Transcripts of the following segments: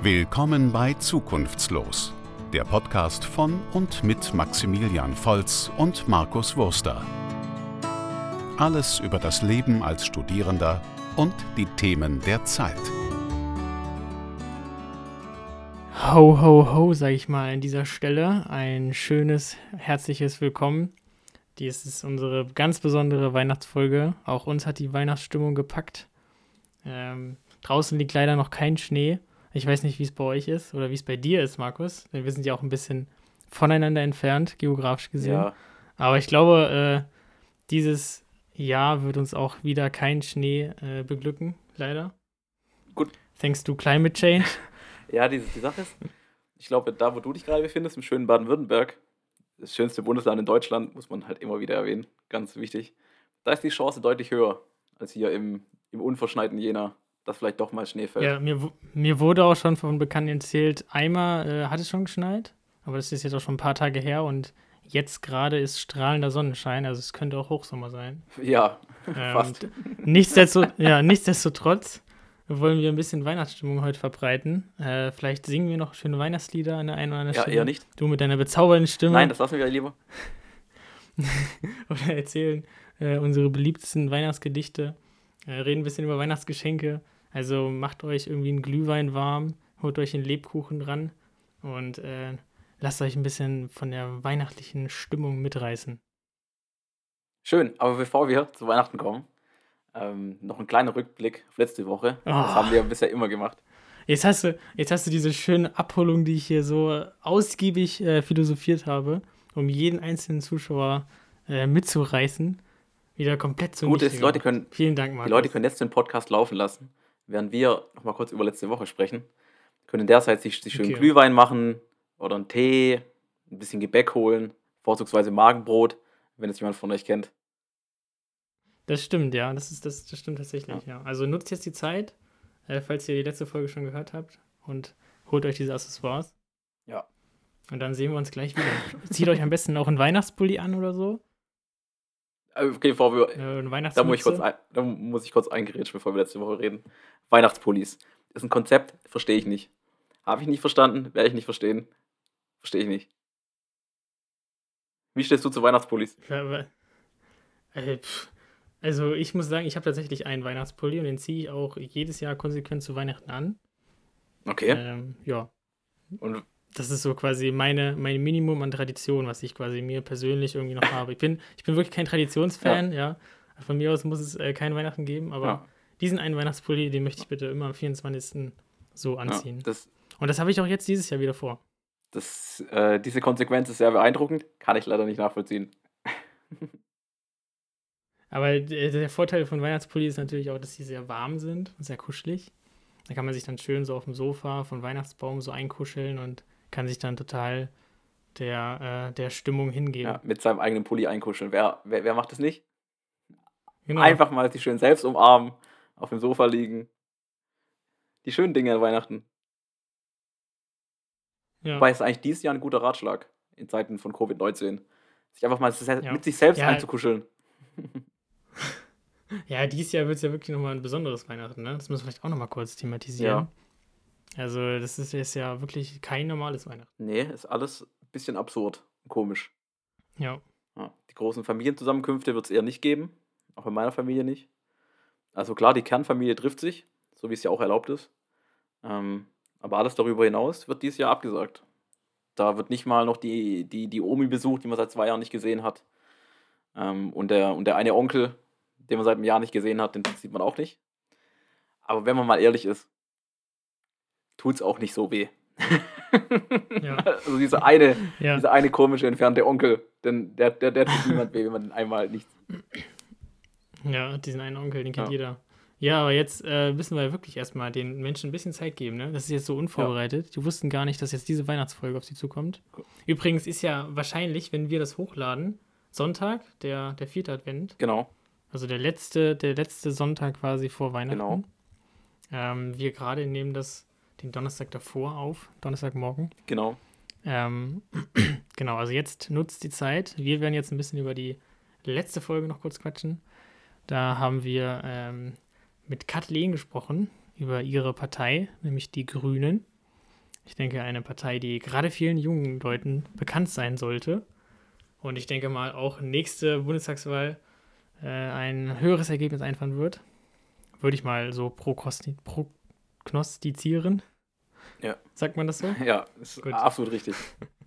Willkommen bei Zukunftslos, der Podcast von und mit Maximilian Volz und Markus Wurster. Alles über das Leben als Studierender und die Themen der Zeit. Ho, ho, ho, sage ich mal an dieser Stelle. Ein schönes, herzliches Willkommen. Dies ist unsere ganz besondere Weihnachtsfolge. Auch uns hat die Weihnachtsstimmung gepackt. Ähm, draußen liegt leider noch kein Schnee. Ich weiß nicht, wie es bei euch ist oder wie es bei dir ist, Markus. Denn wir sind ja auch ein bisschen voneinander entfernt, geografisch gesehen. Ja. Aber ich glaube, äh, dieses Jahr wird uns auch wieder kein Schnee äh, beglücken, leider. Gut. Thanks to climate change. ja, die, die Sache ist, ich glaube, da, wo du dich gerade befindest, im schönen Baden-Württemberg, das schönste Bundesland in Deutschland, muss man halt immer wieder erwähnen, ganz wichtig. Da ist die Chance deutlich höher als hier im, im unverschneiten Jena dass vielleicht doch mal Schnee fällt. Ja, mir, mir wurde auch schon von Bekannten erzählt, einmal äh, hat es schon geschneit, aber das ist jetzt auch schon ein paar Tage her und jetzt gerade ist strahlender Sonnenschein, also es könnte auch Hochsommer sein. Ja, ähm, fast. Nichtsdestotrotz, ja, nichtsdestotrotz wollen wir ein bisschen Weihnachtsstimmung heute verbreiten. Äh, vielleicht singen wir noch schöne Weihnachtslieder an der einen oder anderen ja, Stelle. Ja, eher nicht. Du mit deiner bezaubernden Stimme. Nein, das lassen wir lieber. oder erzählen äh, unsere beliebtesten Weihnachtsgedichte. Äh, reden ein bisschen über Weihnachtsgeschenke. Also macht euch irgendwie einen Glühwein warm, holt euch einen Lebkuchen dran und äh, lasst euch ein bisschen von der weihnachtlichen Stimmung mitreißen. Schön, aber bevor wir zu Weihnachten kommen, ähm, noch ein kleiner Rückblick auf letzte Woche. Oh. Das haben wir bisher immer gemacht. Jetzt hast du, jetzt hast du diese schöne Abholung, die ich hier so ausgiebig äh, philosophiert habe, um jeden einzelnen Zuschauer äh, mitzureißen, wieder komplett zu Gut ist, Leute können, Vielen Dank, Markus. Die Leute können jetzt den Podcast laufen lassen während wir nochmal kurz über letzte Woche sprechen, können in der Zeit sich, sich schön okay. Glühwein machen oder einen Tee, ein bisschen Gebäck holen, vorzugsweise Magenbrot, wenn es jemand von euch kennt. Das stimmt, ja, das, ist, das, das stimmt tatsächlich, ja. ja. Also nutzt jetzt die Zeit, äh, falls ihr die letzte Folge schon gehört habt und holt euch diese Accessoires. Ja. Und dann sehen wir uns gleich wieder. Zieht euch am besten auch einen Weihnachtspulli an oder so. Okay, bevor wir. Äh, da, muss ich kurz ein, da muss ich kurz eingerätschen, bevor wir letzte Woche reden. Weihnachtspullis. Ist ein Konzept, verstehe ich nicht. Habe ich nicht verstanden, werde ich nicht verstehen. Verstehe ich nicht. Wie stehst du zu Weihnachtspullis? Ja, äh, also ich muss sagen, ich habe tatsächlich einen Weihnachtspulli und den ziehe ich auch jedes Jahr konsequent zu Weihnachten an. Okay. Ähm, ja. Und das ist so quasi meine, mein Minimum an Tradition, was ich quasi mir persönlich irgendwie noch habe. Ich bin, ich bin wirklich kein Traditionsfan, ja. ja. Von mir aus muss es äh, kein Weihnachten geben, aber ja. diesen einen Weihnachtspulli, den möchte ich bitte immer am 24. so anziehen. Ja, das, Und das habe ich auch jetzt dieses Jahr wieder vor. Das, äh, diese Konsequenz ist sehr beeindruckend, kann ich leider nicht nachvollziehen. aber der Vorteil von Weihnachtspulli ist natürlich auch, dass sie sehr warm sind und sehr kuschelig. Da kann man sich dann schön so auf dem Sofa von Weihnachtsbaum so einkuscheln und kann sich dann total der, äh, der Stimmung hingeben. Ja, mit seinem eigenen Pulli einkuscheln. Wer, wer, wer macht das nicht? Genau. Einfach mal sich schön selbst umarmen, auf dem Sofa liegen. Die schönen Dinge an Weihnachten. Ja. Wobei es eigentlich dieses Jahr ein guter Ratschlag in Zeiten von Covid-19. Sich einfach mal ja. mit sich selbst ja. einzukuscheln. Ja, dieses Jahr wird es ja wirklich nochmal ein besonderes Weihnachten, ne? Das müssen wir vielleicht auch nochmal kurz thematisieren. Ja. Also, das ist jetzt ja wirklich kein normales Weihnachten. Nee, ist alles ein bisschen absurd, komisch. Ja. ja die großen Familienzusammenkünfte wird es eher nicht geben, auch in meiner Familie nicht. Also klar, die Kernfamilie trifft sich, so wie es ja auch erlaubt ist. Ähm, aber alles darüber hinaus wird dieses Jahr abgesagt. Da wird nicht mal noch die, die, die Omi besucht, die man seit zwei Jahren nicht gesehen hat. Ähm, und, der, und der eine Onkel, den man seit einem Jahr nicht gesehen hat, den sieht man auch nicht. Aber wenn man mal ehrlich ist, tut es auch nicht so weh. ja. Also dieser eine, ja. dieser eine komische entfernte Onkel, denn der, der, der tut niemand weh, wenn man den einmal nicht. Ja, diesen einen Onkel, den kennt ja. jeder. Ja, aber jetzt äh, müssen wir wirklich erstmal den Menschen ein bisschen Zeit geben, ne? Das ist jetzt so unvorbereitet. Ja. Die wussten gar nicht, dass jetzt diese Weihnachtsfolge auf sie zukommt. Übrigens ist ja wahrscheinlich, wenn wir das hochladen, Sonntag, der, der vierte Advent. Genau. Also der letzte, der letzte Sonntag quasi vor Weihnachten. Genau. Ähm, wir gerade nehmen das den Donnerstag davor auf, Donnerstagmorgen. Genau. Ähm, genau, also jetzt nutzt die Zeit. Wir werden jetzt ein bisschen über die letzte Folge noch kurz quatschen. Da haben wir ähm, mit Kathleen gesprochen über ihre Partei, nämlich die Grünen. Ich denke, eine Partei, die gerade vielen jungen Leuten bekannt sein sollte. Und ich denke mal auch nächste Bundestagswahl äh, ein höheres Ergebnis einfahren wird. Würde ich mal so prognostizieren. Ja. Sagt man das so? Ja, ist Gut. absolut richtig.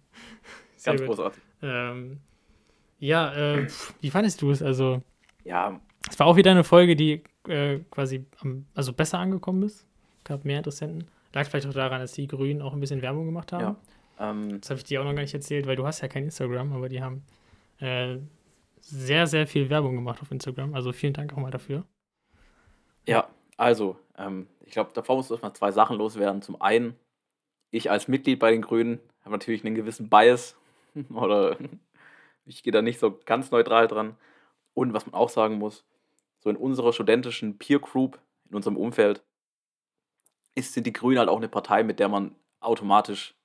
Ganz gut. großartig. Ähm, ja, äh, wie fandest du es? Also, Ja, es war auch wieder eine Folge, die äh, quasi am, also besser angekommen ist. Gab mehr Interessenten. Lag vielleicht auch daran, dass die Grünen auch ein bisschen Werbung gemacht haben. Ja. ähm, Das habe ich dir auch noch gar nicht erzählt, weil du hast ja kein Instagram, aber die haben äh, sehr, sehr viel Werbung gemacht auf Instagram. Also vielen Dank auch mal dafür. Ja, also, ähm, ich glaube, davor muss erstmal zwei Sachen loswerden. Zum einen, ich als Mitglied bei den Grünen habe natürlich einen gewissen Bias oder ich gehe da nicht so ganz neutral dran. Und was man auch sagen muss, so in unserer studentischen Peer Group, in unserem Umfeld, ist, sind die Grünen halt auch eine Partei, mit der man automatisch,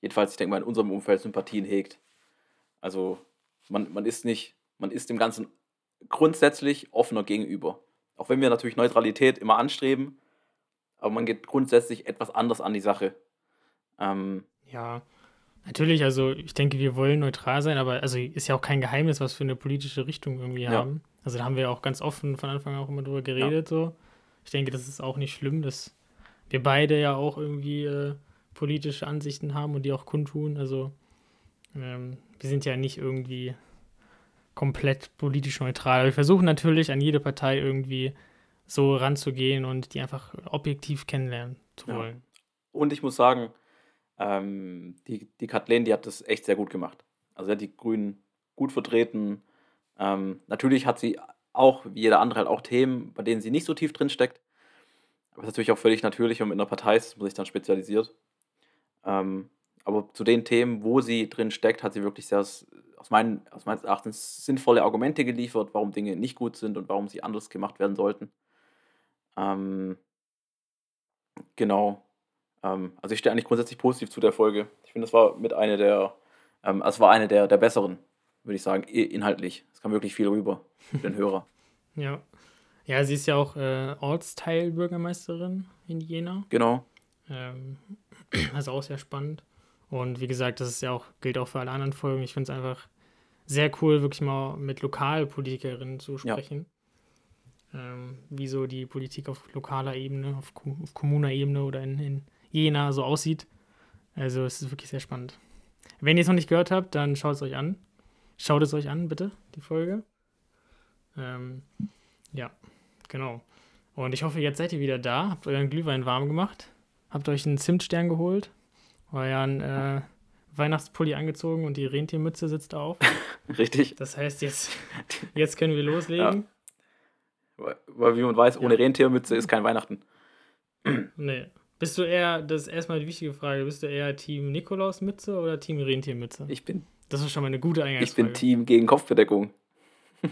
jedenfalls, ich denke mal, in unserem Umfeld Sympathien hegt. Also, man, man ist nicht, man ist dem Ganzen grundsätzlich offener gegenüber. Auch wenn wir natürlich Neutralität immer anstreben, aber man geht grundsätzlich etwas anders an die Sache. Ähm, Ja, natürlich, also ich denke, wir wollen neutral sein, aber also ist ja auch kein Geheimnis, was für eine politische Richtung irgendwie Ja. haben. Also da haben wir auch ganz offen von Anfang an auch immer drüber geredet. So. Ich denke, das ist auch nicht schlimm, dass wir beide ja auch irgendwie äh, politische Ansichten haben und die auch kundtun. Also ähm, wir sind ja nicht irgendwie komplett politisch neutral. Wir versuchen natürlich an jede Partei irgendwie so ranzugehen und die einfach objektiv kennenlernen zu Ja. wollen. und ich muss sagen, ähm, die, die Kathleen, die hat das echt sehr gut gemacht. Also sie hat die Grünen gut vertreten. Ähm, natürlich hat sie auch, wie jeder andere, halt auch Themen, bei denen sie nicht so tief drin steckt. Aber das ist natürlich auch völlig natürlich, wenn man in einer Partei ist, man sich dann spezialisiert. Ähm, aber zu den Themen, wo sie drin steckt, hat sie wirklich sehr, aus, meinen, aus meines Erachtens sinnvolle Argumente geliefert, warum Dinge nicht gut sind und warum sie anders gemacht werden sollten. Ähm, genau. Ähm, also ich stehe eigentlich grundsätzlich positiv zu der Folge. Ich finde, es war mit einer der, ähm, es war eine der, der besseren, würde ich sagen, inhaltlich. Es kam wirklich viel rüber für den Hörer. Ja. Ja, sie ist ja auch äh, Ortsteilbürgermeisterin in Jena. Genau. Ähm, also auch sehr spannend. Und wie gesagt, das ist ja auch, gilt auch für alle anderen Folgen. Ich finde es einfach sehr cool, wirklich mal mit Lokalpolitikerinnen zu Ja. sprechen. Ähm, wie so die Politik auf lokaler Ebene, auf, auf kommuner Ebene oder in, in Jena so aussieht. Also es ist wirklich sehr spannend. Wenn ihr es noch nicht gehört habt, dann schaut es euch an. Schaut es euch an, bitte, die Folge. Ähm, ja, genau. Und ich hoffe, jetzt seid ihr wieder da, habt euren Glühwein warm gemacht, habt euch einen Zimtstern geholt, euren äh, Weihnachtspulli angezogen und die Rentiermütze sitzt auf. Richtig. Das heißt, jetzt, jetzt können wir loslegen. Weil, weil wie man weiß, ohne Rentiermütze ist kein Weihnachten. Nee. Bist du eher, das ist erstmal die wichtige Frage, bist du eher Team Nikolausmütze oder Team Rentiermütze? Ich bin, Das ist schon mal eine gute ich Eingangsfrage. bin Team gegen Kopfbedeckung.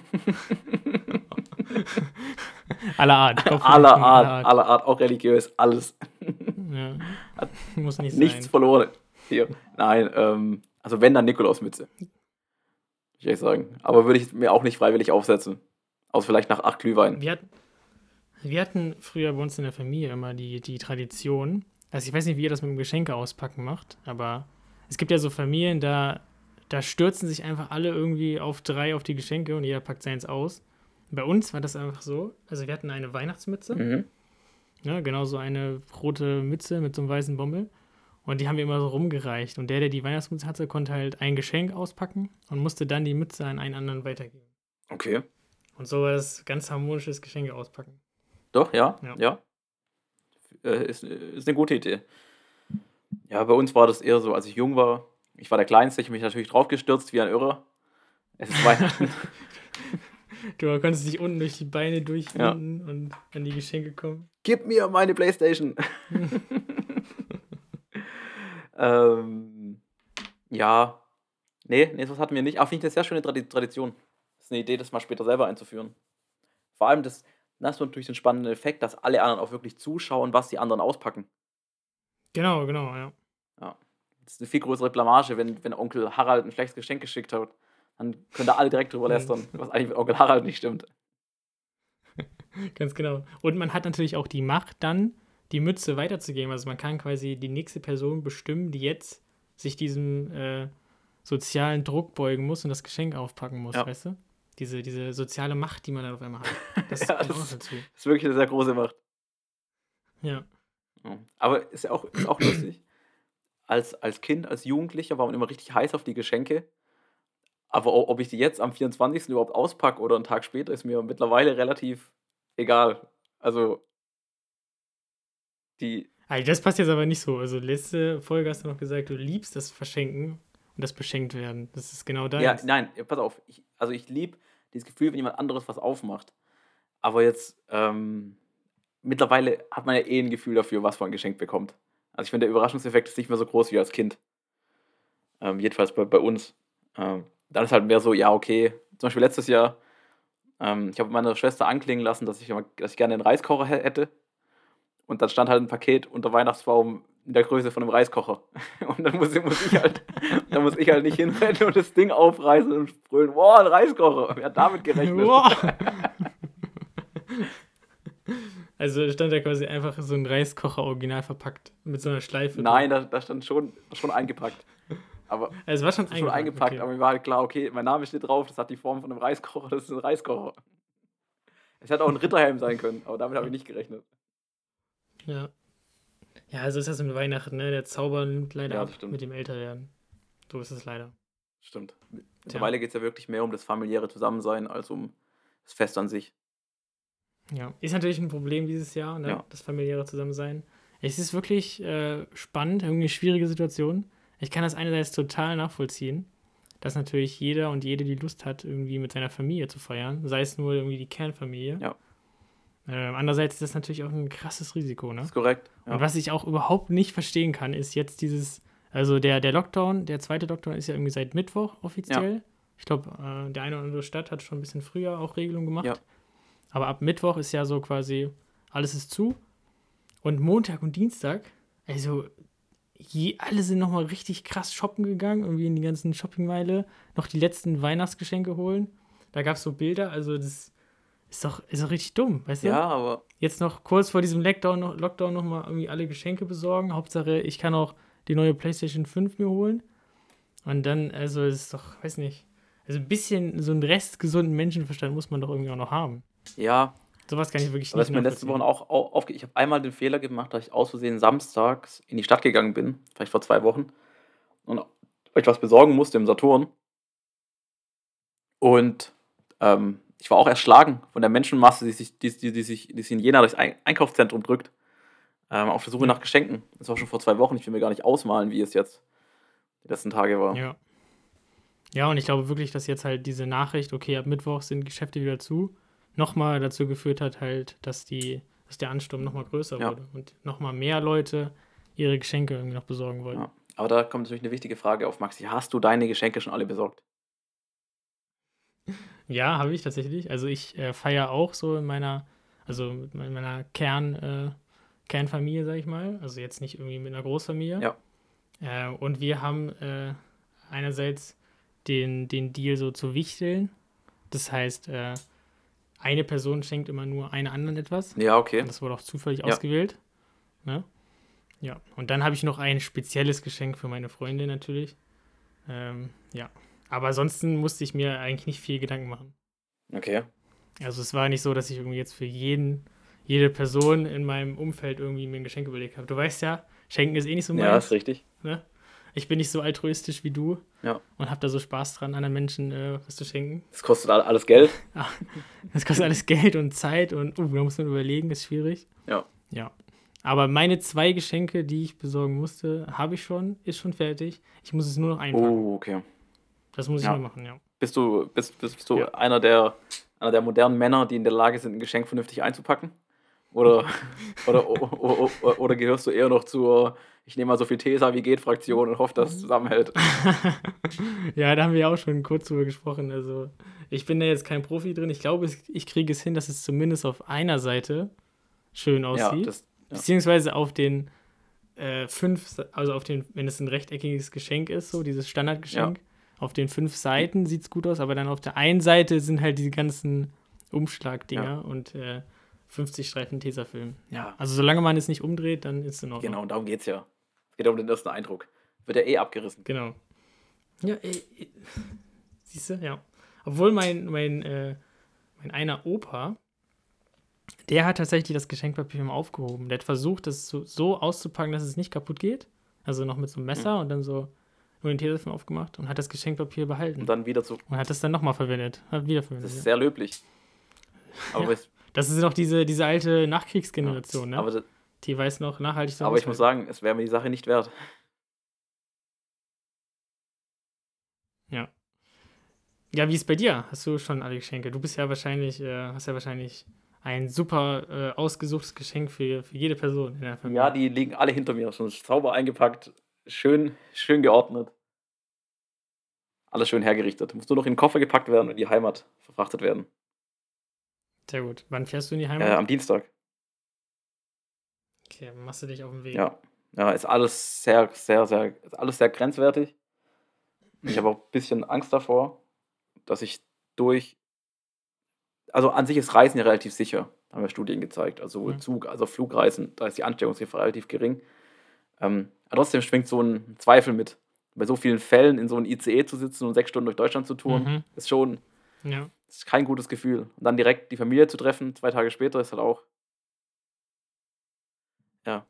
Aller Art. Aller Art, aller Art, auch religiös, alles. Ja. Muss nicht Nichts sein. verloren. Hier. Nein, ähm, also wenn, dann Nikolausmütze. Würde ich sagen. Aber würde ich mir auch nicht freiwillig aufsetzen. Außer vielleicht nach acht Glühwein. Wir hatten, wir hatten früher bei uns in der Familie immer die, die Tradition, also ich weiß nicht, wie ihr das mit dem Geschenke auspacken macht, aber es gibt ja so Familien, da, da stürzen sich einfach alle irgendwie auf drei auf die Geschenke und jeder packt seins aus. Bei uns war das einfach so, also wir hatten eine Weihnachtsmütze, Mhm. ne, genau so eine rote Mütze mit so einem weißen Bommel und die haben wir immer so rumgereicht und der, der die Weihnachtsmütze hatte, konnte halt ein Geschenk auspacken und musste dann die Mütze an einen anderen weitergeben. Okay. Und so war das ganz harmonisches Geschenke auspacken. Doch, ja, Ja. ja. Äh, ist, ist eine gute Idee. Ja, bei uns war das eher so, als ich jung war, ich war der Kleinste, ich habe mich natürlich draufgestürzt wie ein Irrer. Es ist Weihnachten. Du konntest dich unten durch die Beine durchwinden und an die Geschenke kommen. Gib mir meine Playstation. ähm, ja. Nee, nee, das hatten wir nicht. Aber finde ich eine sehr schöne Tradi Tradition. Das ist eine Idee, das mal später selber einzuführen. Vor allem, das, das ist natürlich den spannenden Effekt, dass alle anderen auch wirklich zuschauen, was die anderen auspacken. Genau, genau, ja. Das ist eine viel größere Blamage, wenn, wenn Onkel Harald ein schlechtes Geschenk geschickt hat. Dann können da alle direkt drüber lästern, was eigentlich mit Onkel Harald nicht stimmt. Ganz genau. Und man hat natürlich auch die Macht dann, die Mütze weiterzugeben. Also man kann quasi die nächste Person bestimmen, die jetzt sich diesem äh, sozialen Druck beugen muss und das Geschenk aufpacken muss, Ja. weißt du? Diese, diese soziale Macht, die man dann auf einmal hat. Das Ja, das-. Das ist wirklich eine sehr große Macht. Ja. Ja. Aber ist ja auch, ist auch lustig. Als, als Kind, als Jugendlicher war man immer richtig heiß auf die Geschenke. Aber ob ich die jetzt am 24. überhaupt auspacke oder einen Tag später, ist mir mittlerweile relativ egal. Also, die, Also das passt jetzt aber nicht so. Also letzte Folge hast du noch gesagt, du liebst das Verschenken und das Beschenkt werden. Das ist genau deins. ja, nein, pass auf. Ich, also, ich liebe dieses Gefühl, wenn jemand anderes was aufmacht. Aber jetzt, ähm, mittlerweile hat man ja eh ein Gefühl dafür, was man geschenkt bekommt. Also, ich finde, der Überraschungseffekt ist nicht mehr so groß wie als Kind. Ähm, jedenfalls bei, bei uns. Ähm, dann ist halt mehr so, ja, okay. Zum Beispiel letztes Jahr, ähm, ich habe meiner Schwester anklingen lassen, dass ich, immer, dass ich gerne einen Reiskocher hä- hätte. Und dann stand halt ein Paket unter Weihnachtsbaum in der Größe von einem Reiskocher. Und dann muss, ich- muss ich halt, dann muss ich halt nicht hinrennen und das Ding aufreißen und brüllen, wow, ein Reiskocher. Wer hat damit gerechnet? Wow. Also stand da quasi einfach so ein Reiskocher original verpackt mit so einer Schleife. Nein, da, da stand schon, schon eingepackt. Aber es war schon schon eingepackt, okay. aber mir war halt klar, okay, mein Name steht drauf, das hat die Form von einem Reiskocher, das ist ein Reiskocher. Es hätte auch ein Ritterhelm sein können, aber damit habe ich nicht gerechnet. Ja. Ja, also ist das mit Weihnachten, ne? Der Zauber nimmt leider Ja, ab stimmt. mit dem Älterwerden. So ist es leider. Stimmt. Mittlerweile geht es ja wirklich mehr um das familiäre Zusammensein als um das Fest an sich. Ja. Ist natürlich ein Problem dieses Jahr, ne? Ja. Das familiäre Zusammensein. Es ist wirklich äh, spannend, irgendwie eine schwierige Situation. Ich kann das einerseits total nachvollziehen, dass natürlich jeder und jede die Lust hat, irgendwie mit seiner Familie zu feiern, sei es nur irgendwie die Kernfamilie. Ja. Ähm, andererseits ist das natürlich auch ein krasses Risiko, ne? Das ist korrekt. Ja. Und was ich auch überhaupt nicht verstehen kann, ist jetzt dieses, also der, der Lockdown, der zweite Lockdown ist ja irgendwie seit Mittwoch offiziell. Ich glaube, äh, der eine oder andere Stadt hat schon ein bisschen früher auch Regelungen gemacht. Ja. Aber ab Mittwoch ist ja so quasi, alles ist zu. Und Montag und Dienstag, also je, alle sind nochmal richtig krass shoppen gegangen, irgendwie in die ganzen Shoppingmeile, noch die letzten Weihnachtsgeschenke holen. Da gab es so Bilder, also das ist doch, ist doch richtig dumm, weißt du? ja, aber jetzt noch kurz vor diesem Lockdown noch, Lockdown noch mal irgendwie alle Geschenke besorgen. Hauptsache, ich kann auch die neue PlayStation 5 mir holen. Und dann, also, es ist doch, weiß nicht, also ein bisschen so einen restgesunden Menschenverstand muss man doch irgendwie auch noch haben. ja, Sowas kann ich wirklich aber das ist mir letzte Woche auch au- aufge... Ich habe einmal den Fehler gemacht, dass ich aus Versehen samstags in die Stadt gegangen bin, vielleicht vor zwei Wochen, und weil ich was besorgen musste im Saturn. Und ähm, ich war auch erschlagen von der Menschenmasse, die sich, die, die, die sich, die sich in Jena durchs Ein Einkaufszentrum drückt, ähm, auf der Suche nach Geschenken. Das war schon vor zwei Wochen. Ich will mir gar nicht ausmalen, wie es jetzt die letzten Tage war. Ja. Ja, und ich glaube wirklich, dass jetzt halt diese Nachricht, okay, ab Mittwoch sind Geschäfte wieder zu, nochmal dazu geführt hat, halt, dass die, dass der Ansturm nochmal größer Ja. wurde und nochmal mehr Leute ihre Geschenke irgendwie noch besorgen wollten. Ja. Aber da kommt natürlich eine wichtige Frage auf, Maxi. Hast du deine Geschenke schon alle besorgt? Ja, habe ich tatsächlich. Also ich äh, feiere auch so in meiner, also mit me- meiner Kern, äh, Kernfamilie, sag ich mal. Also jetzt nicht irgendwie mit einer Großfamilie. Ja. Äh, und wir haben äh, einerseits den, den Deal so zu wichteln. Das heißt, äh, eine Person schenkt immer nur einer anderen etwas. Ja, okay. Und das wurde auch zufällig Ja. ausgewählt. Ne? Ja. Und dann habe ich noch ein spezielles Geschenk für meine Freundin natürlich. Ähm, ja. Aber ansonsten musste ich mir eigentlich nicht viel Gedanken machen. Okay. Also es war nicht so, dass ich irgendwie jetzt für jeden, jede Person in meinem Umfeld irgendwie mir ein Geschenk überlegt habe. Du weißt ja, Schenken ist eh nicht so Ja, meins. ist richtig. ne? Ich bin nicht so altruistisch wie du Ja. und habe da so Spaß dran, anderen Menschen äh, was zu schenken. Das kostet all- alles Geld. Das kostet alles Geld und Zeit und uh, da muss man überlegen, ist schwierig. Ja. Ja. Aber meine zwei Geschenke, die ich besorgen musste, habe ich schon, ist schon fertig. Ich muss es nur noch einpacken. Oh, okay. Das muss ich Ja. nur machen, ja. Bist du, bist, bist, bist du Ja. einer, der, einer der modernen Männer, die in der Lage sind, ein Geschenk vernünftig einzupacken? Oder, oder, oder, oder, oder gehörst du eher noch zur, ich nehme mal so viel Tesa wie geht Fraktion und hoffe, dass es zusammenhält? ja, da haben wir ja auch schon kurz drüber gesprochen. Also, ich bin da jetzt kein Profi drin. Ich glaube, ich kriege es hin, dass es zumindest auf einer Seite schön Ja, aussieht. das, ja. Beziehungsweise auf den äh, fünf, also auf den, wenn es ein rechteckiges Geschenk ist, so dieses Standardgeschenk, auf den fünf Seiten sieht es gut aus, aber dann auf der einen Seite sind halt diese ganzen Umschlagdinger Ja. und äh, 50 Streifen Tesafilm. Ja. Also solange man es nicht umdreht, dann ist es in Ordnung. Genau, darum geht es ja. Geht um den ersten Eindruck. Wird ja eh abgerissen. Genau. Ja, äh, äh, siehst du, ja. Obwohl mein, mein, äh, mein einer Opa, der hat tatsächlich das Geschenkpapier mal aufgehoben. Der hat versucht, das so, so auszupacken, dass es nicht kaputt geht. Also noch mit so einem Messer und dann so nur den Tesafilm aufgemacht und hat das Geschenkpapier behalten. Und dann wieder zu. Und hat das dann nochmal verwendet. Hat wieder verwendet. Das ist ja. sehr löblich. Aber, Ja. Das ist noch diese, diese alte Nachkriegsgeneration, ne? aber, das, die weiß noch nachhaltig zu aber ich muss sagen, es wäre mir die Sache nicht wert. Ja. Ja, wie ist bei dir? Hast du schon alle Geschenke? Du bist ja wahrscheinlich, äh, hast ja wahrscheinlich ein super äh, ausgesuchtes Geschenk für, für jede Person in der Familie. Ja, die liegen alle hinter mir. Schon sauber eingepackt, schön, schön geordnet. Alles schön hergerichtet. Muss nur noch in den Koffer gepackt werden und in die Heimat verfrachtet werden. Sehr gut. Wann fährst du in die Heimat? Äh, am Dienstag. Okay, machst du dich auf den Weg. Ja. Ja, ist alles sehr, sehr, sehr, ist alles sehr grenzwertig. Ich habe auch ein bisschen Angst davor, dass ich durch. Also an sich ist Reisen ja relativ sicher, haben ja Studien gezeigt. Also sowohl Mhm. Zug, also Flugreisen, da ist die Ansteckungsgefahr relativ gering. Ähm, aber trotzdem schwingt so ein Zweifel mit. Bei so vielen Fällen in so einem ICE zu sitzen und sechs Stunden durch Deutschland zu touren, Mhm. ist schon Ja. ist kein gutes Gefühl. Und dann direkt die Familie zu treffen, zwei Tage später, ist halt auch.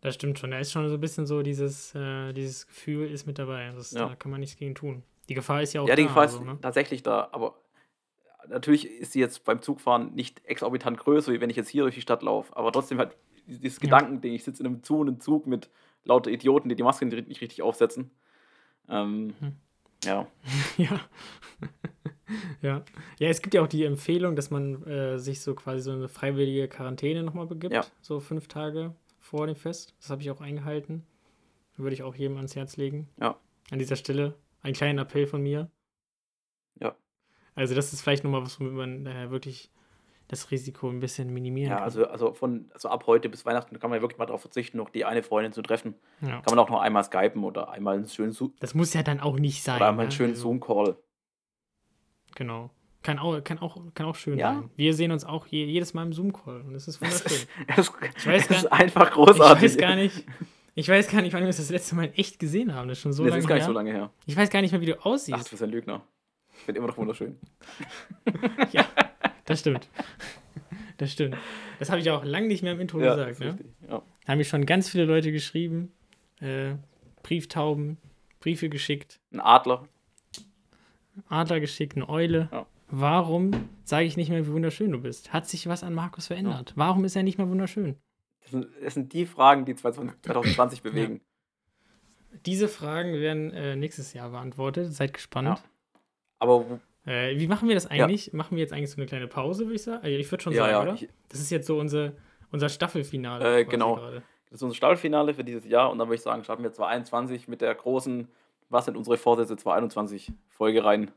Das stimmt schon. Da ist schon so ein bisschen so dieses, äh, dieses Gefühl ist mit dabei. Das, Ja. Da kann man nichts gegen tun. Die Gefahr ist ja auch Ja, die da. Gefahr ist also, ne? tatsächlich da, aber natürlich ist sie jetzt beim Zugfahren nicht exorbitant größer, wie wenn ich jetzt hier durch die Stadt laufe. Aber trotzdem halt dieses Ja. Gedankending, ich sitze in einem Zug, in einem Zug mit lauter Idioten, die die Maske nicht richtig aufsetzen. Ähm, Mhm. Ja, Ja. ja. Ja, es gibt ja auch die Empfehlung, dass man äh, sich so quasi so eine freiwillige Quarantäne nochmal begibt. Ja. So fünf Tage vor dem Fest. Das habe ich auch eingehalten. Würde ich auch jedem ans Herz legen. Ja. An dieser Stelle ein kleiner Appell von mir. Ja. Also das ist vielleicht nochmal was, womit man äh, wirklich das Risiko ein bisschen minimieren ja kann. also, also von also ab heute bis Weihnachten kann man ja wirklich mal darauf verzichten, noch die eine Freundin zu treffen. ja. Kann man auch noch einmal skypen oder einmal einen schönen, Zo- Das muss ja dann auch nicht sein. oder einmal einen ne? schönen Also, Zoom-Call. Genau. Kann auch, kann, auch, kann auch schön Ja. sein. Wir sehen uns auch je, jedes Mal im Zoom-Call und das ist wunderschön. das, Ich weiß ist einfach Ich großartig. weiß gar nicht. Ich weiß gar nicht, wann wir das, das letzte Mal echt gesehen haben. Das ist schon so das lange ist gar nicht her. so lange her. Ich weiß gar nicht mehr, wie du Ach, aussiehst. du bist ein Lügner. Ich bin immer noch wunderschön. ja, das stimmt. Das stimmt. Das habe ich auch lange nicht mehr im Intro das gesagt. Ne? richtig. Ja. Da haben mir schon ganz viele Leute geschrieben, äh, Brieftauben, Briefe geschickt, Ein Adler. Adler geschickt, eine Eule. Ja. Warum sage ich nicht mehr, wie wunderschön du bist? Hat sich was an Markus verändert? Warum ist er nicht mehr wunderschön? Das sind, das sind die Fragen, die 2020 bewegen. Diese Fragen werden äh, nächstes Jahr beantwortet. Seid gespannt. Aber wo- Äh, wie machen wir das eigentlich? Machen wir jetzt eigentlich so eine kleine Pause, würde ich sagen? Also ich würde schon ja, sagen, ja, oder? Das ist jetzt so unser, unser Staffelfinale. Äh, genau. gerade. das ist unser Staffelfinale für dieses Jahr und dann würde ich sagen, starten wir 2021 mit der großen Was sind unsere Vorsätze 2021 Folge rein,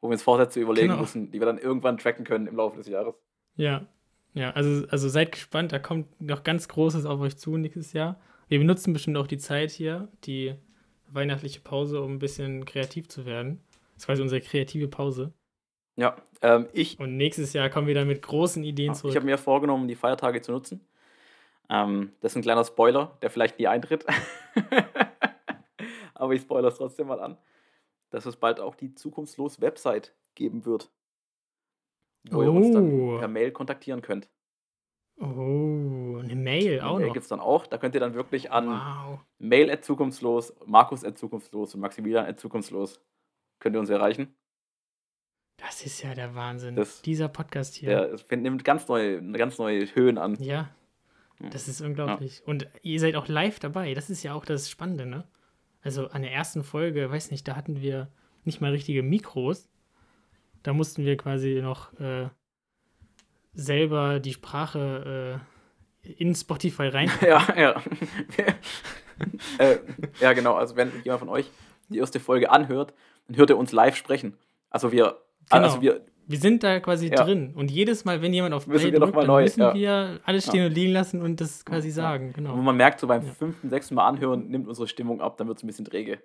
wo wir uns Vorsätze überlegen Genau. müssen, die wir dann irgendwann tracken können im Laufe des Jahres. Ja. Ja, also, also seid gespannt, da kommt noch ganz Großes auf euch zu nächstes Jahr. Wir benutzen bestimmt auch die Zeit hier, die weihnachtliche Pause, um ein bisschen kreativ zu werden. Das ist quasi unsere kreative Pause. Ja, ähm, ich, Und nächstes Jahr kommen wir dann mit großen Ideen ich zurück. habe mir vorgenommen, die Feiertage zu nutzen. Ähm, das ist ein kleiner Spoiler, der vielleicht nie eintritt. Aber ich spoilere es trotzdem mal an, dass es bald auch die zukunftslos Website geben wird. Wo ihr uns Oh. dann per Mail kontaktieren könnt. oh, eine Mail auch Mail noch. gibt es dann auch. Da könnt ihr dann wirklich an Wow. mail at zukunftslos, markus at zukunftslos und maximilian at zukunftslos könnt ihr uns erreichen. Das ist ja der Wahnsinn. Das- Dieser Podcast hier. Der es nimmt ganz neue, ganz neue Höhen an. Ja, Ja. das ist unglaublich. Und ihr seid auch live dabei. Das ist ja auch das Spannende, ne? Also an der ersten Folge, weiß nicht, da hatten wir nicht mal richtige Mikros. Da mussten wir quasi noch äh, selber die Sprache äh, in Spotify rein. Ja, ja. äh, ja, genau. Also, wenn jemand von euch die erste Folge anhört, dann hört er uns live sprechen. Also, wir, Genau. also wir, Wir sind da quasi Ja. drin. Und jedes Mal, wenn jemand auf Müssen Play wir drückt, dann neu, müssen ja. wir alles stehen und liegen lassen und das quasi Ja. sagen. Genau. man merkt, so beim Ja. fünften, sechsten Mal anhören, nimmt unsere Stimmung ab, dann wird es ein bisschen träge.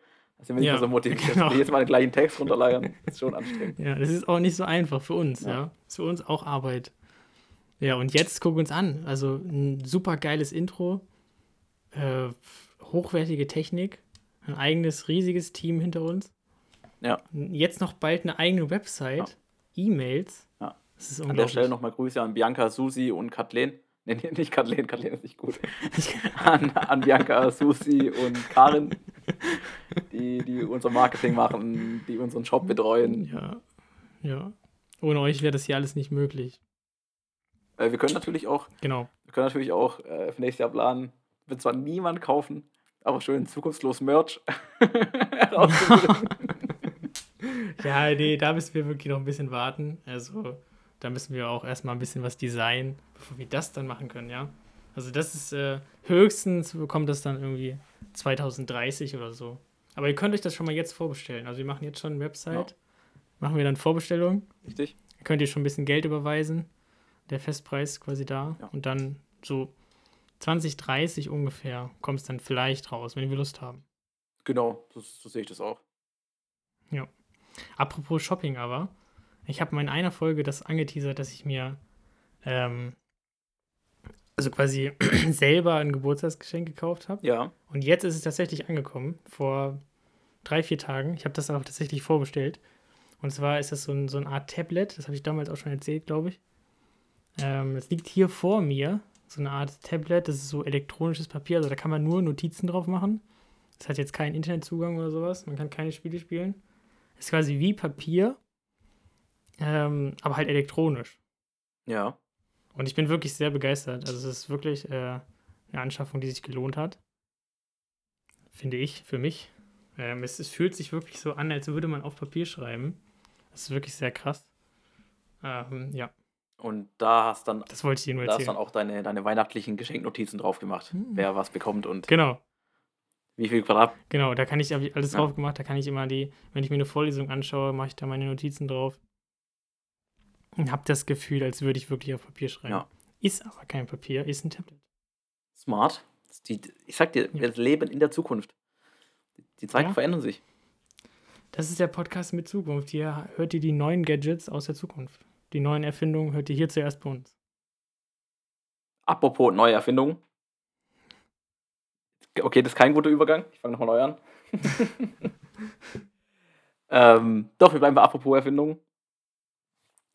Wir nicht Ja, so motiviert. genau. Jetzt mal den gleichen Text runterleiern, ist schon anstrengend. Ja, das ist auch nicht so einfach für uns, ja. Ja. Ist für uns auch Arbeit. Ja, und jetzt guck uns an. Also ein super geiles Intro, äh, hochwertige Technik, ein eigenes riesiges Team hinter uns. Ja. Jetzt noch bald eine eigene Website, E-Mails. Ja. Das ist An der. Stelle nochmal Grüße an Bianca, Susi und Kathleen. Nee, nee, nicht Kathleen, Kathleen ist nicht gut. an, an Bianca, Susi und Karin, die, die unser Marketing machen, die unseren Shop betreuen. Ja, ja. Ohne euch wäre das hier alles nicht möglich. Äh, wir können natürlich auch, Genau. wir können natürlich auch äh, für nächstes Jahr planen, wird zwar niemand kaufen, aber schön zukunftslos Merch. Ja, nee, da müssen wir wirklich noch ein bisschen warten. Also, da müssen wir auch erstmal ein bisschen was designen, bevor wir das dann machen können, ja. Also, das ist äh, höchstens bekommt das dann irgendwie 2030 oder so. Aber ihr könnt euch das schon mal jetzt vorbestellen. Also, wir machen jetzt schon eine Website, machen wir dann Vorbestellung. Richtig? Da könnt ihr schon ein bisschen Geld überweisen. Der Festpreis quasi da. Ja. Und dann so 2030 ungefähr kommt es dann vielleicht raus, wenn wir Lust haben. Genau, so, so sehe ich das auch. Apropos Shopping aber, ich habe mal in einer Folge das angeteasert, dass ich mir ähm, also quasi selber ein Geburtstagsgeschenk gekauft habe. Ja, Und jetzt ist es tatsächlich angekommen, vor drei, vier Tagen. Ich habe das auch tatsächlich vorbestellt. Und zwar ist das so, ein, so eine Art Tablet, das habe ich damals auch schon erzählt, glaube ich. Ähm, das liegt hier vor mir, so eine Art Tablet, das ist so elektronisches Papier, also da kann man nur Notizen drauf machen. Das hat jetzt keinen Internetzugang oder sowas, man kann keine Spiele spielen. Ist quasi wie Papier, ähm, aber halt elektronisch. ja. Und ich bin wirklich sehr begeistert. Also es ist wirklich äh, eine Anschaffung, die sich gelohnt hat. Finde ich, für mich. Ähm, es, es fühlt sich wirklich so an, als würde man auf Papier schreiben. Das ist wirklich sehr krass. Ähm, ja, Und da hast dann, das wollte ich dir nur da hast dann auch deine, deine weihnachtlichen Geschenknotizen drauf gemacht, Hm. wer was bekommt und Genau, wie viel Quadrat. genau. Da kann ich, habe ich alles Ja. drauf gemacht. Da kann ich immer die, wenn ich mir eine Vorlesung anschaue, mache ich da meine Notizen drauf. Und habe das Gefühl, als würde ich wirklich auf Papier schreiben. Ja. Ist aber kein Papier, ist ein Tablet. Smart. Die, ich sag dir, wir leben in der Zukunft. Die Zeiten Ja. verändern sich. Das ist der Podcast mit Zukunft. Hier hört ihr die neuen Gadgets aus der Zukunft. Die neuen Erfindungen hört ihr hier zuerst bei uns. Apropos neue Erfindungen. Okay, das ist kein guter Übergang. Ich fange nochmal neu an. ähm, doch, wir bleiben bei apropos Erfindungen.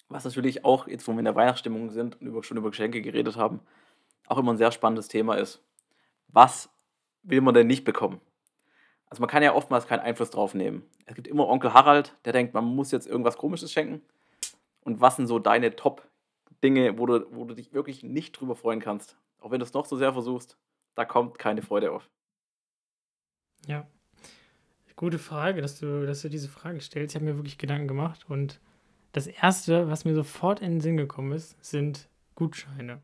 Was natürlich auch, jetzt wo wir in der Weihnachtsstimmung sind und über, schon über Geschenke geredet haben, auch immer ein sehr spannendes Thema ist. Was will man denn nicht bekommen? Also man kann ja oftmals keinen Einfluss drauf nehmen. Es gibt immer Onkel Harald, der denkt, man muss jetzt irgendwas Komisches schenken. Und was sind so deine Top-Dinge, wo du, wo du dich wirklich nicht drüber freuen kannst? Auch wenn du es noch so sehr versuchst, da kommt keine Freude auf. Ja. Gute Frage, dass du, dass du diese Frage stellst. Ich habe mir wirklich Gedanken gemacht und das Erste, was mir sofort in den Sinn gekommen ist, sind Gutscheine.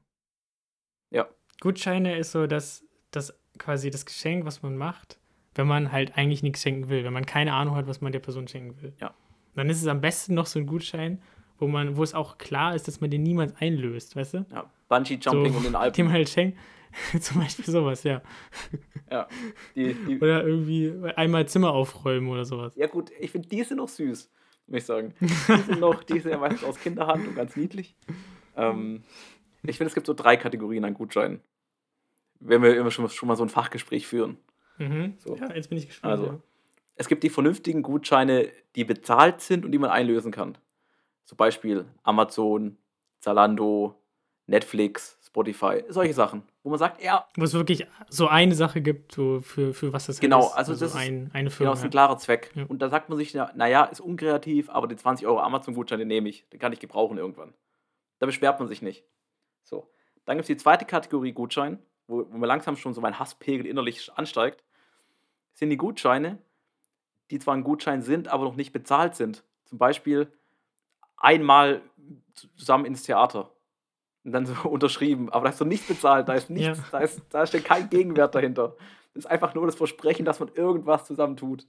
Ja. Gutscheine ist so das, das quasi das Geschenk, was man macht, wenn man halt eigentlich nichts schenken will, wenn man keine Ahnung hat, was man der Person schenken will. Ja. Dann ist es am besten noch so ein Gutschein, wo man, wo es auch klar ist, dass man den niemals einlöst, weißt du? Ja, Bungee-Jumping So, in den Dem Alpen. halt schenkt. Zum Beispiel sowas, ja. Ja, die, die, Oder irgendwie einmal Zimmer aufräumen oder sowas. ja gut, ich finde die sind noch süß, muss ich sagen. Die sind noch, die sind ja meistens aus Kinderhand und ganz niedlich. Ähm, ich finde, es gibt so drei Kategorien an Gutscheinen. Wenn wir immer schon, schon mal so ein Fachgespräch führen. Mhm. So. Ja, jetzt bin ich gespannt. Also, ja. Es gibt die vernünftigen Gutscheine, die bezahlt sind und die man einlösen kann. Zum Beispiel Amazon, Zalando, Netflix, Spotify, solche Sachen. Wo man sagt, ja, Wo es wirklich so eine Sache gibt, so für, für was das halt Genau, ist. also das ist- ein, eine genau, Firma. das ist ein klarer Zweck. Ja. Und da sagt man sich, na- naja, ist unkreativ, aber die 20 Euro Amazon-Gutschein, den nehme ich. Den kann ich gebrauchen irgendwann. Da beschwert man sich nicht. So. Dann gibt es die zweite Kategorie Gutschein, wo, wo mir langsam schon so mein Hasspegel innerlich ansteigt. Sind die Gutscheine, die zwar ein Gutschein sind, aber noch nicht bezahlt sind. Zum Beispiel einmal zusammen ins Theater. Und dann so unterschrieben. Aber da ist so nichts bezahlt, da ist nichts, Ja. da, ist, da steht kein Gegenwert dahinter. Das ist einfach nur das Versprechen, dass man irgendwas zusammen tut.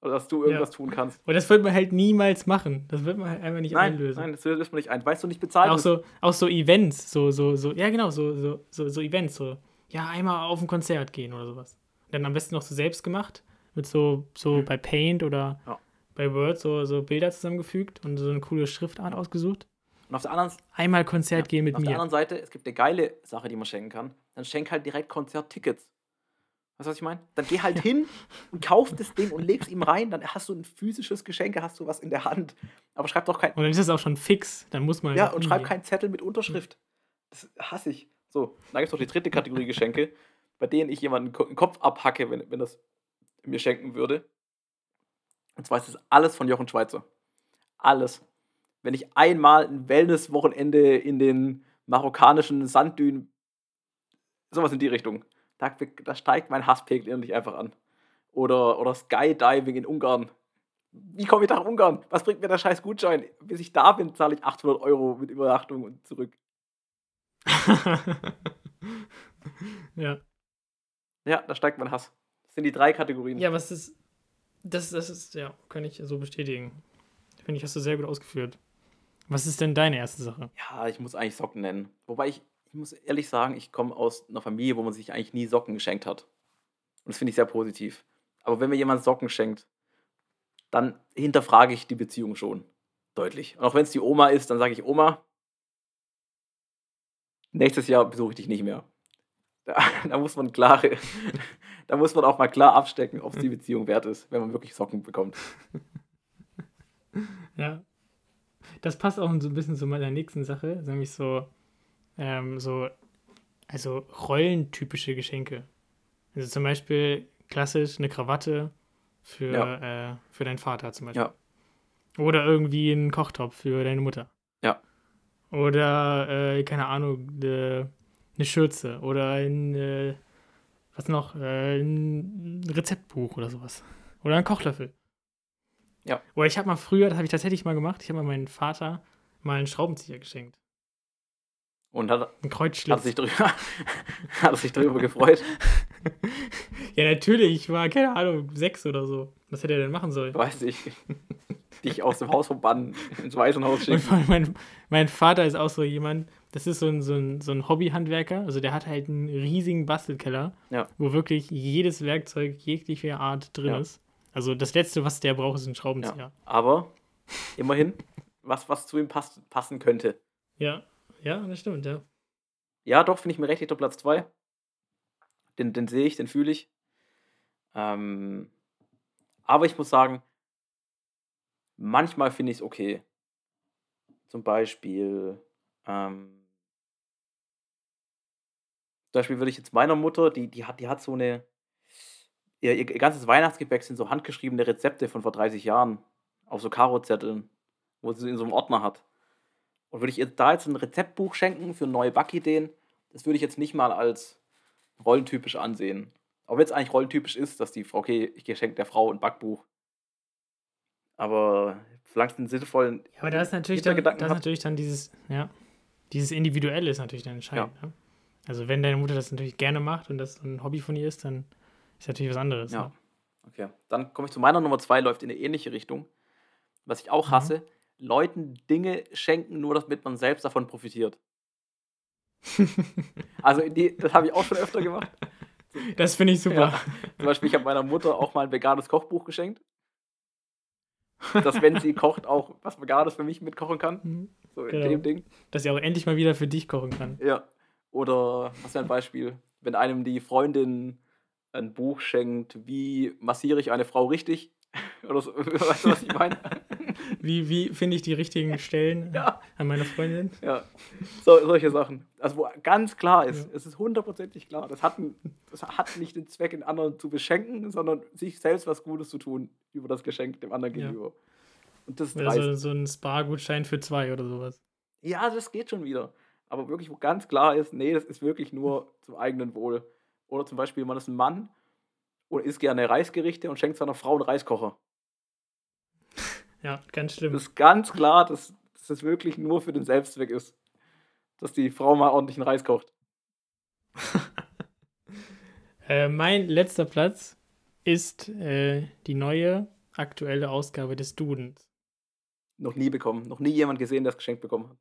Oder dass du irgendwas tun kannst. Und das wird man halt niemals machen. Das wird man halt einfach nicht Nein, einlösen. nein, das löst man nicht ein. Weißt du nicht bezahlt auch so, auch so Events, so, so, so, ja genau, so, so, so, so Events, so, ja, einmal auf ein Konzert gehen oder sowas. Dann am besten noch so selbst gemacht, mit so, so bei Paint oder Ja. bei Word so, so Bilder zusammengefügt und so eine coole Schriftart ausgesucht. Und auf der anderen, Einmal Konzert gehen mit auf der mir. anderen Seite, es gibt eine geile Sache, die man schenken kann. Dann schenk halt direkt Konzerttickets. Weißt du, was ich meine? Dann geh halt hin und kauf das Ding und leg's ihm rein. Dann hast du ein physisches Geschenk, hast du was in der Hand. Aber schreib doch kein. Und dann ist es auch schon fix. Dann muss man. Ja, einfach und schreib keinen Zettel mit Unterschrift. Das hasse ich. So, dann gibt es noch die dritte Kategorie Geschenke, bei denen ich jemanden den Kopf abhacke, wenn, wenn das mir schenken würde. Und zwar ist das alles von Jochen Schweizer. Alles. Wenn ich einmal ein Wellness-Wochenende in den marokkanischen Sanddünen, sowas in die Richtung, da, da steigt mein Hasspegel endlich einfach an. Oder, oder Skydiving in Ungarn. Wie komme ich nach Ungarn? Was bringt mir der scheiß Gutschein? Bis ich da bin, zahle ich 800 Euro mit Übernachtung und zurück. ja. Ja, da steigt mein Hass. Das sind die drei Kategorien. Ja, was ist. Das, das ist, ja, kann ich so bestätigen. Finde ich, hast du sehr gut ausgeführt. Was ist denn deine erste Sache? Ja, ich muss eigentlich Socken nennen. Wobei ich, ich muss ehrlich sagen, ich komme aus einer Familie, wo man sich eigentlich nie Socken geschenkt hat. Und das finde ich sehr positiv. Aber wenn mir jemand Socken schenkt, dann hinterfrage ich die Beziehung schon. Deutlich. Und auch wenn es die Oma ist, dann sage ich, Oma, nächstes Jahr besuche ich dich nicht mehr. Da, da muss man klare, da muss man auch mal klar abstecken, ob es die Beziehung wert ist, wenn man wirklich Socken bekommt. Ja. Das passt auch so ein bisschen zu meiner nächsten Sache, nämlich so, ähm, so, also rollentypische Geschenke. Also zum Beispiel klassisch eine Krawatte für, äh, für deinen Vater zum Beispiel. Ja. Oder irgendwie ein Kochtopf für deine Mutter. Ja. Oder, äh, keine Ahnung, eine, eine Schürze oder ein, äh, was noch, äh, ein Rezeptbuch oder sowas. Oder ein Kochlöffel. Ja. Oder ich habe mal früher, das habe ich tatsächlich mal gemacht, ich habe mal meinem Vater mal einen Schraubenzieher geschenkt. Und hat, Ein Kreuzschlitz. hat, sich drüber, hat sich darüber gefreut. ja, natürlich, ich war, keine Ahnung, sechs oder so. Was hätte er denn machen sollen? Weiß ich. Dich aus dem Haus verbannen, ins Waisenhaus Und schicken. allem mein, mein Vater ist auch so jemand, das ist so ein, so ein, so ein Hobbyhandwerker, also der hat halt einen riesigen Bastelkeller, Ja. wo wirklich jedes Werkzeug jeglicher Art drin Ja. ist. Also das Letzte, was der braucht, ist ein Ja. Schraubenzieher. Aber immerhin, was, was zu ihm pass, passen könnte. Ja, ja, das stimmt, ja. Ja, doch, finde ich mir recht, der Platz 2. Den, den sehe ich, den fühle ich. Ähm, aber ich muss sagen, manchmal finde ich es okay. Zum Beispiel, ähm, zum Beispiel würde ich jetzt meiner Mutter, die, die, hat, die hat so eine, ihr, ihr ganzes Weihnachtsgebäck sind so handgeschriebene Rezepte von vor 30 Jahren auf so Karo-Zetteln, wo sie in so einem Ordner hat. Und würde ich ihr da jetzt ein Rezeptbuch schenken für neue Backideen, das würde ich jetzt nicht mal als rollentypisch ansehen. Auch wenn es eigentlich rollentypisch ist, dass die Frau, okay, ich geschenke der Frau ein Backbuch. Aber verlangt einen sinnvollen. Ja, aber da ist natürlich dann, das ist natürlich dann dieses, ja, dieses Individuelle ist natürlich dann entscheidend. Ne? Also wenn deine Mutter das natürlich gerne macht und das ein Hobby von ihr ist, dann ist natürlich was anderes. Ja. Ne? Okay, dann komme ich zu meiner Nummer zwei, läuft in eine ähnliche Richtung. Was ich auch Mhm. hasse, Leuten Dinge schenken, nur damit man selbst davon profitiert. Also in die, das habe ich auch schon öfter gemacht. Das finde ich super. Ja. Zum Beispiel, ich habe meiner Mutter auch mal ein veganes Kochbuch geschenkt. Dass, wenn sie kocht, auch was Veganes für mich mitkochen kann. Mhm. So in Genau. dem Ding. Dass sie auch endlich mal wieder für dich kochen kann. Ja. Oder, was wäre ein Beispiel? Wenn einem die Freundin ein Buch schenkt, wie massiere ich eine Frau richtig? Oder so, weißt du, was ich meine? Wie, wie finde ich die richtigen Stellen Ja. an meiner Freundin? Ja, so, solche Sachen. Also wo ganz klar ist, Ja. es ist hundertprozentig klar, das hat, das hat nicht den Zweck, den anderen zu beschenken, sondern sich selbst was Gutes zu tun über das Geschenk dem anderen Ja. gegenüber. Und das ist Oder so, so ein Spa-Gutschein für zwei oder sowas. Ja, das geht schon wieder. Aber wirklich, wo ganz klar ist, nee, das ist wirklich nur zum eigenen Wohl. Oder zum Beispiel, man ist ein Mann und isst gerne Reisgerichte und schenkt seiner Frau einen Reiskocher. Ja, ganz schlimm. Das ist ganz klar, dass, dass das wirklich nur für den Selbstzweck ist. Dass die Frau mal ordentlich einen Reis kocht. Äh, mein letzter Platz ist äh, die neue aktuelle Ausgabe des Dudens. Noch nie bekommen. Noch nie jemand gesehen, der das geschenkt bekommen hat.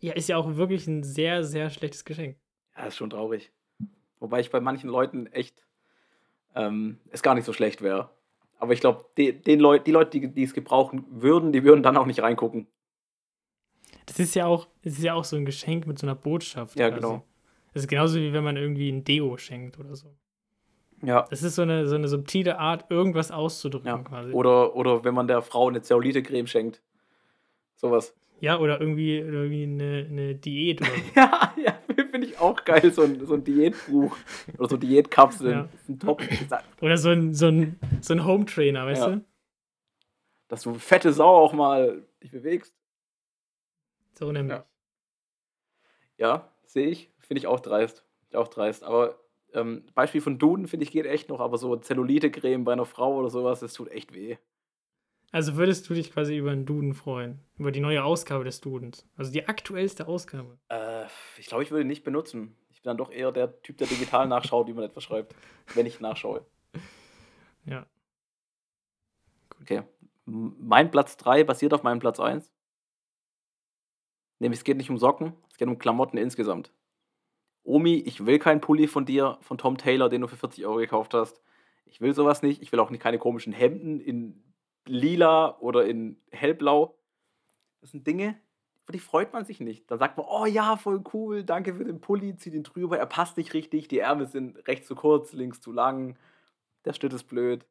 Ja, ist ja auch wirklich ein sehr, sehr schlechtes Geschenk. Ja, ist schon traurig. Wobei ich bei manchen Leuten echt ähm, es gar nicht so schlecht wäre. Aber ich glaube, die, den Leut, die Leute, die, die es gebrauchen würden, die würden dann auch nicht reingucken. Das ist ja auch, das ist ja auch so ein Geschenk mit so einer Botschaft. Ja, quasi. genau. Das ist genauso wie wenn man irgendwie ein Deo schenkt oder so. Ja. Das ist so eine, so eine subtile Art, irgendwas auszudrücken ja. quasi. Oder, oder wenn man der Frau eine Zellulite-Creme schenkt. Sowas. ja, oder irgendwie, irgendwie eine, eine Diät oder so. Ja, ja, finde ich auch geil, so ein, so ein Diätbuch oder so Diätkapseln. Ja. Ein Top. Oder so ein, so ein, so ein Home-Trainer, weißt Ja. du? Dass du fette Sau auch mal dich bewegst. So nämlich. Ja. Ja, sehe ich. Finde ich auch dreist. Ich auch dreist. Aber ähm, Beispiel von Duden, finde ich, geht echt noch. Aber so Zellulite-Creme bei einer Frau oder sowas, das tut echt weh. Also würdest du dich quasi über einen Duden freuen? Über die neue Ausgabe des Dudens? Also die aktuellste Ausgabe. Äh, ich glaube, ich würde ihn nicht benutzen. Ich bin dann doch eher der Typ, der digital nachschaut, wie man etwas schreibt. Wenn ich nachschaue. Ja. Okay. M- Mein Platz 3 basiert auf meinem Platz 1. Nämlich, es geht nicht um Socken, es geht um Klamotten insgesamt. Omi, ich will keinen Pulli von dir, von Tom Taylor, den du für 40 Euro gekauft hast. Ich will sowas nicht. Ich will auch nicht keine komischen Hemden in lila oder in hellblau. Das sind Dinge, über die freut man sich nicht. Dann sagt man, oh ja, voll cool, danke für den Pulli, zieh den drüber, er passt nicht richtig, die Ärmel sind rechts zu kurz, links zu lang, der Schnitt ist blöd.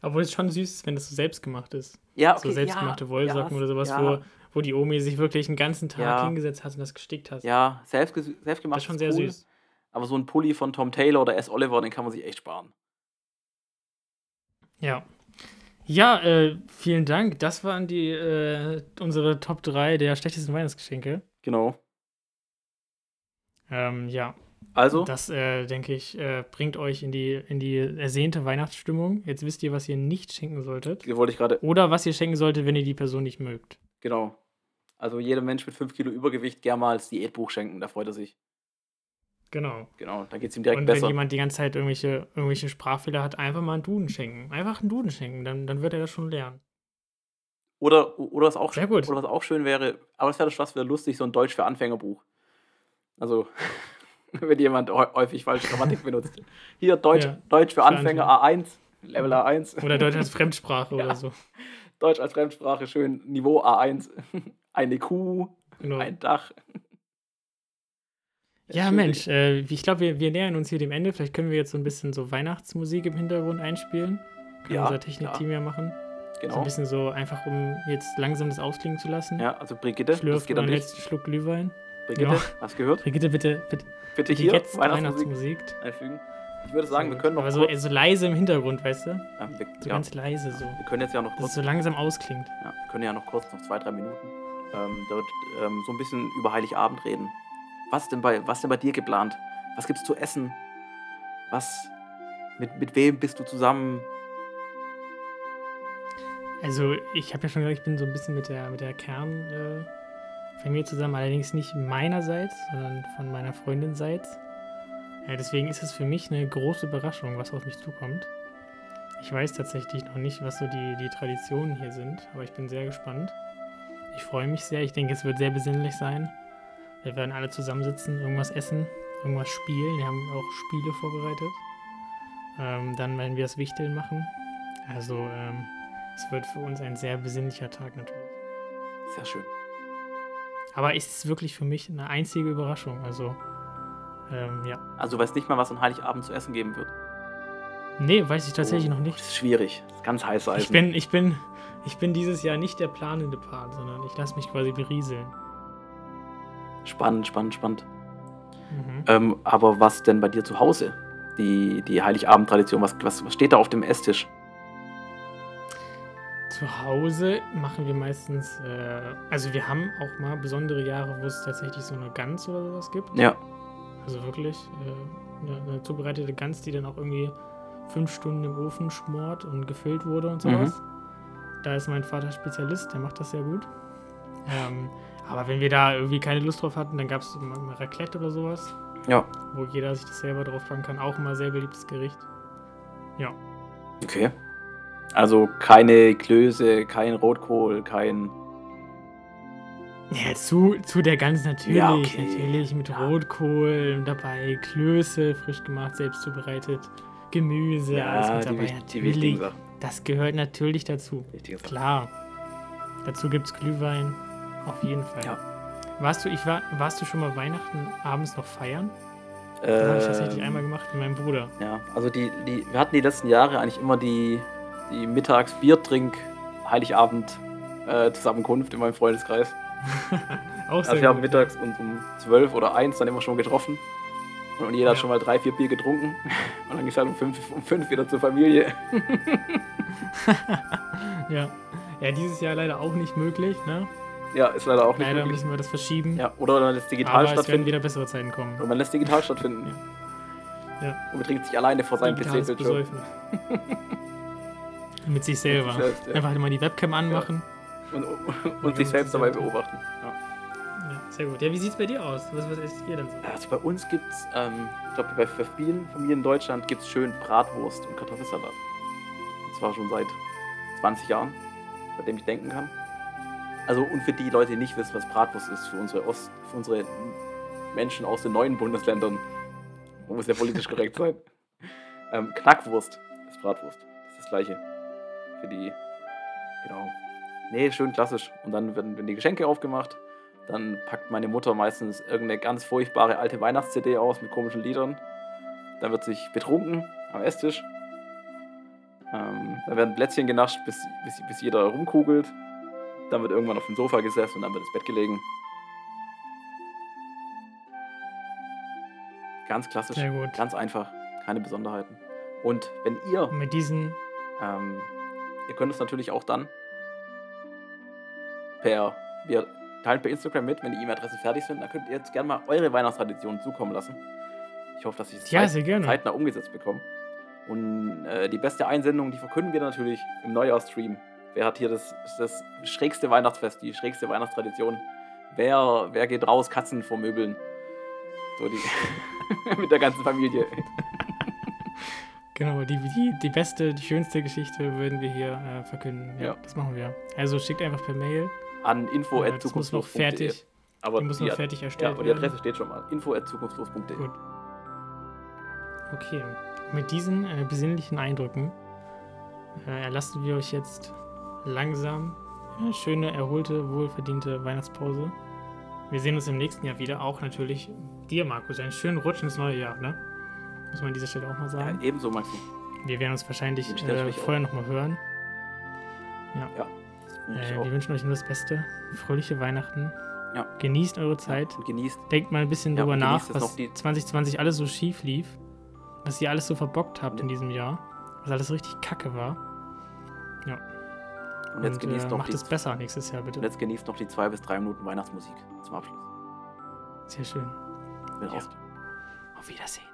Obwohl es schon süß ist, wenn das so selbstgemacht ist. Ja, so selbstgemachte Wollsocken ja, oder sowas, ja, wo, wo die Omi sich wirklich einen ganzen Tag Ja. hingesetzt hat und das gestickt hat. Ja, selbst, selbstgemacht das ist schon sehr cool, süß. Aber so ein Pulli von Tom Taylor oder S. Oliver, den kann man sich echt sparen. Ja. Ja, äh, vielen Dank. Das waren die äh, unsere Top 3 der schlechtesten Weihnachtsgeschenke. Genau. Ähm, ja, Also, das äh, denke ich äh, bringt euch in die in die ersehnte Weihnachtsstimmung. Jetzt wisst ihr, was ihr nicht schenken solltet wollte ich gerade, oder was ihr schenken solltet, wenn ihr die Person nicht mögt. genau. Also jeder Mensch mit 5 Kilo Übergewicht gerne mal als Diätbuch schenken, da freut er sich. Genau. Genau, dann geht es ihm direkt Und wenn besser. jemand die ganze Zeit irgendwelche, irgendwelche Sprachfehler hat, einfach mal einen Duden schenken. Einfach einen Duden schenken, dann, dann wird er das schon lernen. Oder, oder, was auch, Sehr gut. oder was auch schön wäre, aber das wäre das was wieder lustig, so ein Deutsch für Anfängerbuch. Also, wenn jemand häu- häufig falsche Grammatik benutzt. Hier, Deutsch, Ja, Deutsch für für Anfänger A1, Level A1. Oder Deutsch als Fremdsprache Ja. oder so. Deutsch als Fremdsprache, schön Niveau A1. Eine Kuh, Genau. ein Dach. Ja. Mensch, äh, ich glaube, wir, wir nähern uns hier dem Ende. Vielleicht können wir jetzt so ein bisschen so Weihnachtsmusik im Hintergrund einspielen. Kann Ja, unser Technikteam ja machen. So Genau. ein bisschen so einfach, um jetzt langsam das ausklingen zu lassen. Ja, also Brigitte, das Schlürf geht dich. letzten Schluck Glühwein. Brigitte, Ja. hast du gehört? Brigitte, bitte, bitte, Bitte hier jetzt Weihnachtsmusik Weihnachtsmusik. einfügen. Ich würde sagen, wir können noch Aber so, kurz, so leise im Hintergrund, weißt du? ja, wir, So ja, ganz leise so. wir können jetzt ja noch Dass es kurz so langsam ausklingt. Ja, wir können ja noch kurz, noch zwei, drei Minuten, ähm, da wird ähm, so ein bisschen über Heiligabend reden. Was denn bei, was denn bei dir geplant? Was gibt's zu essen? Was, mit, mit wem bist du zusammen? Also, ich habe ja schon gesagt, ich bin so ein bisschen mit der, mit der Kernfamilie äh, zusammen, allerdings nicht meinerseits, sondern von meiner Freundin seits. Ja, deswegen ist es für mich eine große Überraschung, was auf mich zukommt. Ich weiß tatsächlich noch nicht, was so die, die Traditionen hier sind, aber ich bin sehr gespannt. Ich freue mich sehr. Ich denke, es wird sehr besinnlich sein. Wir werden alle zusammensitzen, irgendwas essen, irgendwas spielen. Wir haben auch Spiele vorbereitet. Ähm, dann werden wir das Wichteln machen. Also, ähm, es wird für uns ein sehr besinnlicher Tag natürlich. Sehr schön. Aber es ist wirklich für mich eine einzige Überraschung. Also, ähm, ja. Also du weißt nicht mal, was an Heiligabend zu essen geben wird. Nee, weiß ich tatsächlich Oh, noch nicht. Das ist schwierig. Das ist ganz heiß Eisen. Ich bin, ich bin, ich bin dieses Jahr nicht der planende Part, sondern ich lasse mich quasi berieseln. Spannend, spannend, spannend. Mhm. Ähm, aber was denn bei dir zu Hause? Die, die Heiligabend-Tradition, was, was, was steht da auf dem Esstisch? Zu Hause machen wir meistens, äh, also wir haben auch mal besondere Jahre, wo es tatsächlich so eine Gans oder sowas gibt. Ja, Also wirklich äh, eine, eine zubereitete Gans, die dann auch irgendwie fünf Stunden im Ofen schmort und gefüllt wurde und sowas. Da ist mein Vater Spezialist, der macht das sehr gut. Ähm, aber wenn wir da irgendwie keine Lust drauf hatten, dann gab es Raclette oder sowas, ja. wo jeder sich das selber drauf packen kann. Auch immer sehr beliebtes Gericht. Okay. Also keine Klöße, kein Rotkohl, kein. Ja, zu, zu der Gans natürlich. Ja, okay. Natürlich mit Ja. Rotkohl dabei, Klöße, frisch gemacht, selbst zubereitet, Gemüse, alles mit die, dabei. die natürlich. Sachen. Das gehört natürlich dazu. Klar. Dazu gibt es Glühwein. Auf jeden Fall. Ja. Warst du, ich war, warst du schon mal Weihnachten abends noch feiern? Das habe ich tatsächlich einmal gemacht mit meinem Bruder. Ja, also die, die, wir hatten die letzten Jahre eigentlich immer die, die Mittags-Biertrink, Heiligabend äh, Zusammenkunft in meinem Freundeskreis. Auch Also wir haben mittags uns um 12 oder 1 dann immer schon getroffen. Und jeder hat Ja. schon mal drei, vier Bier getrunken. Und dann gesagt um 5 um fünf wieder zur Familie. Ja. ja, dieses Jahr leider auch nicht möglich. Ne? Ja, ist leider auch nicht Leider möglich. müssen wir das verschieben. Ja, oder man lässt digital aber es werden stattfinden. wieder bessere Zeiten kommen. Oder man lässt digital stattfinden. Ja. Und betrinkt sich alleine vor seinem PC-Bildschirm. Mit sich selber. sich selbst, ja. Einfach halt mal die Webcam anmachen. Und, und sich selbst dabei beobachten. Ja. Ja. sehr gut. Ja, wie sieht's bei dir aus? Was, was esst ihr denn so? Also bei uns gibt es, ähm, ich glaube bei vielen Familien in Deutschland gibt es schön Bratwurst und Kartoffelsalat. Und zwar schon seit 20 Jahren, seitdem ich denken kann. Also und für die Leute, die nicht wissen, was Bratwurst ist, für unsere Ost, für unsere Menschen aus den neuen Bundesländern, man muss ja politisch korrekt sein. Ähm, Knackwurst ist Bratwurst. Das ist das gleiche. Für die, genau. Nee, schön klassisch. Und dann werden, werden die Geschenke aufgemacht. Dann packt meine Mutter meistens irgendeine ganz furchtbare alte Weihnachts-CD aus mit komischen Liedern. Dann wird sich betrunken am Esstisch. Ähm, dann werden Plätzchen genascht, bis, bis, bis jeder rumkugelt. Dann wird irgendwann auf dem Sofa gesessen und dann wird ins Bett gelegen. Ganz klassisch, ganz einfach, keine Besonderheiten. Und wenn ihr mit diesen, ähm, ihr könnt es natürlich auch dann per, wir teilen per Instagram mit, wenn die E-Mail-Adressen fertig sind, dann könnt ihr jetzt gerne mal eure Weihnachtstraditionen zukommen lassen. Ich hoffe, dass ich es Ja, zeit- zeitnah umgesetzt bekomme. Und äh, die beste Einsendung, die verkünden wir natürlich im Neujahrstream. Wer hat hier das, das schrägste Weihnachtsfest, die schrägste Weihnachtstradition? Wer, wer geht raus, Katzen vor Möbeln? So die mit der ganzen Familie. genau, die, die, die beste, die schönste Geschichte würden wir hier äh, verkünden. Ja, Ja. das machen wir. Also schickt einfach per Mail. An info Äh, das muss noch fertig, Aber die muss noch fertig ja, erstellt aber die werden. Adresse steht schon mal. info zukunftslos.de. Gut. Okay, mit diesen äh, besinnlichen Eindrücken äh, erlassen wir euch jetzt langsam eine schöne, erholte, wohlverdiente Weihnachtspause. Wir sehen uns im nächsten Jahr wieder. Auch natürlich dir, Markus, einen schönen Rutsch ins neue Jahr, ne? Muss man an dieser Stelle auch mal Ja, sagen. ebenso, Maxi. Wir werden uns wahrscheinlich äh, vorher nochmal hören. Und ich Äh, wir wünschen euch nur das Beste. Fröhliche Weihnachten. Ja. Genießt eure Zeit. Und genießt. Denkt mal ein bisschen Ja, drüber und nach, was noch die- 2020 alles so schief lief. Was ihr alles so verbockt habt Ja. in diesem Jahr. Was alles richtig kacke war. Und jetzt genießt äh, noch macht die, es besser nächstes Jahr, bitte. und jetzt genießt noch die zwei bis drei Minuten Weihnachtsmusik zum Abschluss. Sehr schön. Bin Ja. Auf Wiedersehen.